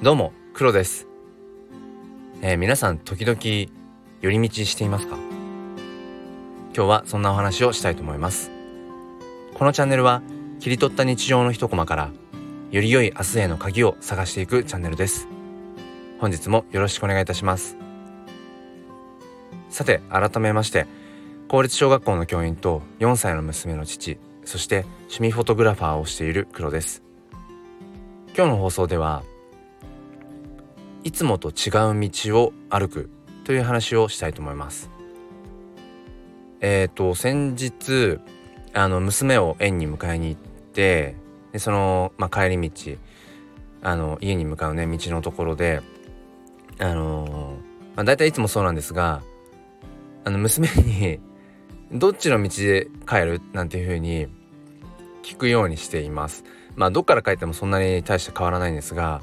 どうも黒です、えー、皆さん時々寄り道していますか？今日はそんなお話をしたいと思います。このチャンネルは切り取った日常の一コマからより良い明日への鍵を探していくチャンネルです。本日もよろしくお願いいたします。さて改めまして公立小学校の教員と4歳の娘の父そして趣味フォトグラファーをしている黒です。今日の放送ではいつもと違う道を歩くという話をしたいと思いますえっ、ー、と先日あの娘を園に迎えに行ってでその、まあ、帰り道あの家に向かうね道のところであのまあ、大体いつもそうなんですがあの娘に「どっちの道で帰る?」なんていうふうに聞くようにしています。まあどっから帰ってもそんなに大して変わらないんですが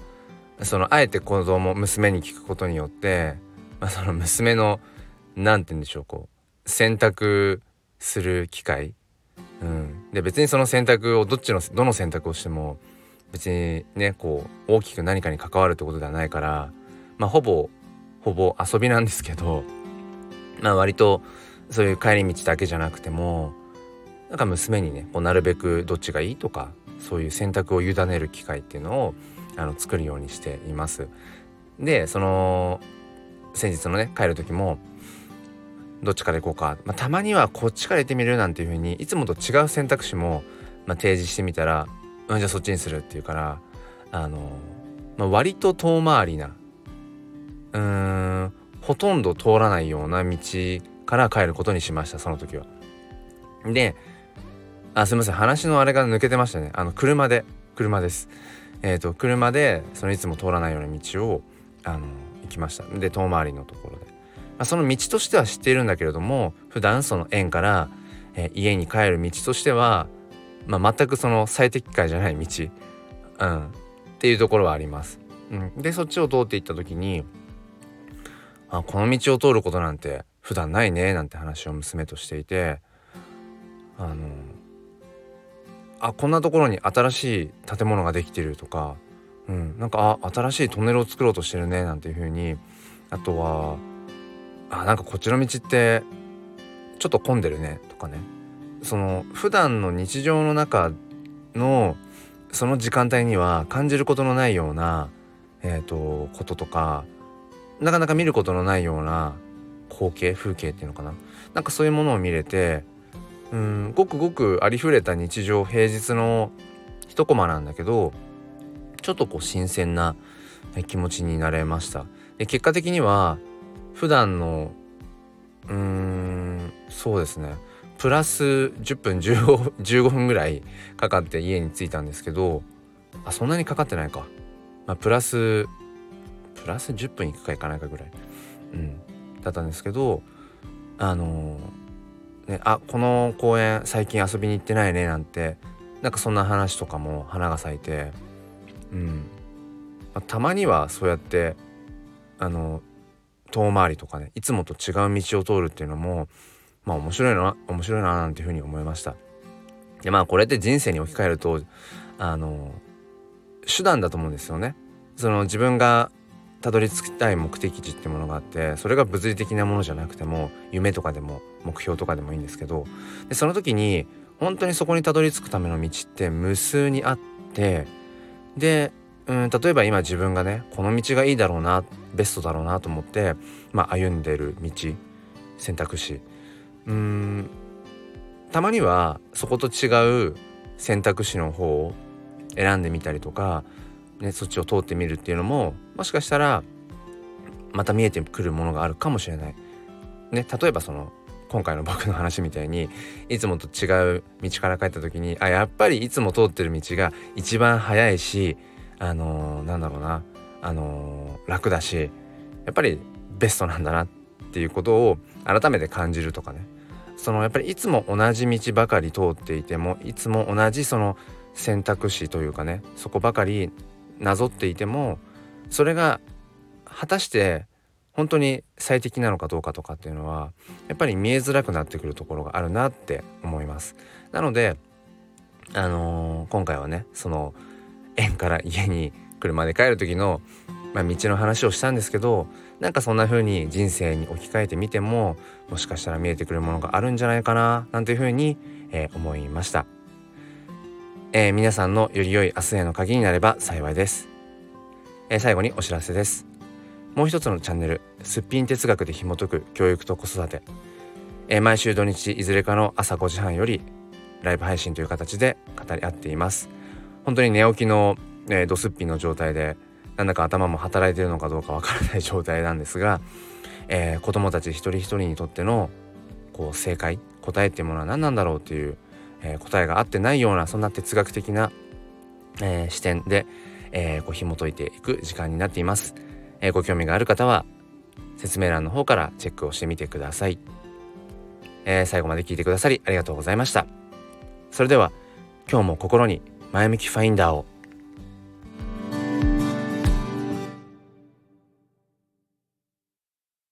そのあえて子供娘に聞くことによって、まあ、その娘の何て言うんでしょうこう選択する機会、うん、で別にその選択をどっちのどの選択をしても別にねこう大きく何かに関わるってことではないからまあほぼほぼ遊びなんですけどまあ割とそういう帰り道だけじゃなくてもなんか娘にねこうなるべくどっちがいいとかそういう選択を委ねる機会っていうのをあの作るようにしています。でその先日のね帰る時もどっちから行こうか、まあ、たまにはこっちから行ってみるなんていう風にいつもと違う選択肢も、まあ、提示してみたら、うん、じゃあそっちにするっていうからあの、まあ、割と遠回りなうーんほとんど通らないような道から帰ることにしましたその時は。であすいません話のあれが抜けてましたねあの車で車です。えーと、車でそのいつも通らないような道をあの行きました。で遠回りのところで、まあ、その道としては知っているんだけれども普段その園から、えー、家に帰る道としては、まあ、全くその最適解じゃない道、うん、っていうところはあります。うん、でそっちを通っていった時にあこの道を通ることなんて普段ないねなんて話を娘としていてあのあこんなところに新しい建物ができてるとか、うん、なんかあ新しいトンネルを作ろうとしてるねなんていう風に。あとはあなんかこっちの道ってちょっと混んでるねとかね。その普段の日常の中のその時間帯には感じることのないような、えーと、こととかなかなか見ることのないような光景風景っていうのかな。なんかそういうものを見れてうんごくごくありふれた日常平日の一コマなんだけどちょっとこう新鮮な気持ちになれました。で結果的には普段のうーんそうですね。プラス10分 15, 分ぐらいかかって家に着いたんですけどあそんなにかかってないか、まあ、プラスプラス10分いくかいかないかぐらい、うん、だったんですけどあのーね、あこの公園最近遊びに行ってないねなんてなんかそんな話とかも花が咲いてうん、まあ、たまにはそうやってあの遠回りとかねいつもと違う道を通るっていうのもまあ面白いな面白いななんていうふうに思いました。でまあこれって人生に置き換えるとあの手段だと思うんですよね。その自分がたどり着きたい目的地ってものがあってそれが物理的なものじゃなくても夢とかでも目標とかでもいいんですけどでその時に本当にそこにたどり着くための道って無数にあってでうん例えば今自分がねこの道がいいだろうなベストだろうなと思って、まあ、歩んでる道選択肢。うんたまにはそこと違う選択肢の方を選んでみたりとかね、そっちを通ってみるっていうのももしかしたらまた見えてくるものがあるかもしれない。ね、例えばその今回の僕の話みたいにいつもと違う道から帰った時にあやっぱりいつも通ってる道が一番早いしあのー、なんだろうなあのー、楽だしやっぱりベストなんだなっていうことを改めて感じるとかねそのやっぱりいつも同じ道ばかり通っていてもいつも同じその選択肢というかねそこばかりなぞっていてもそれが果たして本当に最適なのかどうかとかっていうのはやっぱり見えづらくなってくるところがあるなって思います。なのであのー、今回はねその園から家に車で帰る時の、まあ、道の話をしたんですけどなんかそんな風に人生に置き換えてみてももしかしたら見えてくるものがあるんじゃないかななんていう風に、えー、思いました、えー、皆さんのより良い明日への鍵になれば幸いです、えー、最後にお知らせです。もう一つのチャンネルすっぴん哲学で紐解く教育と子育て、え毎週土日いずれかの朝5時半よりライブ配信という形で語り合っています。本当に寝起きの、えドスッピンの状態でなんだか頭も働いてるのかどうかわからない状態なんですが、えー、子供たち一人一人にとってのこう正解答えっていうものは何なんだろうっていう、えー、答えが合ってないようなそんな哲学的な、えー、視点で、えこう紐解いていく時間になっています、えご興味がある方は説明欄の方からチェックをしてみてください、え最後まで聞いてくださりありがとうございました。それでは今日も心に前向きファインダーを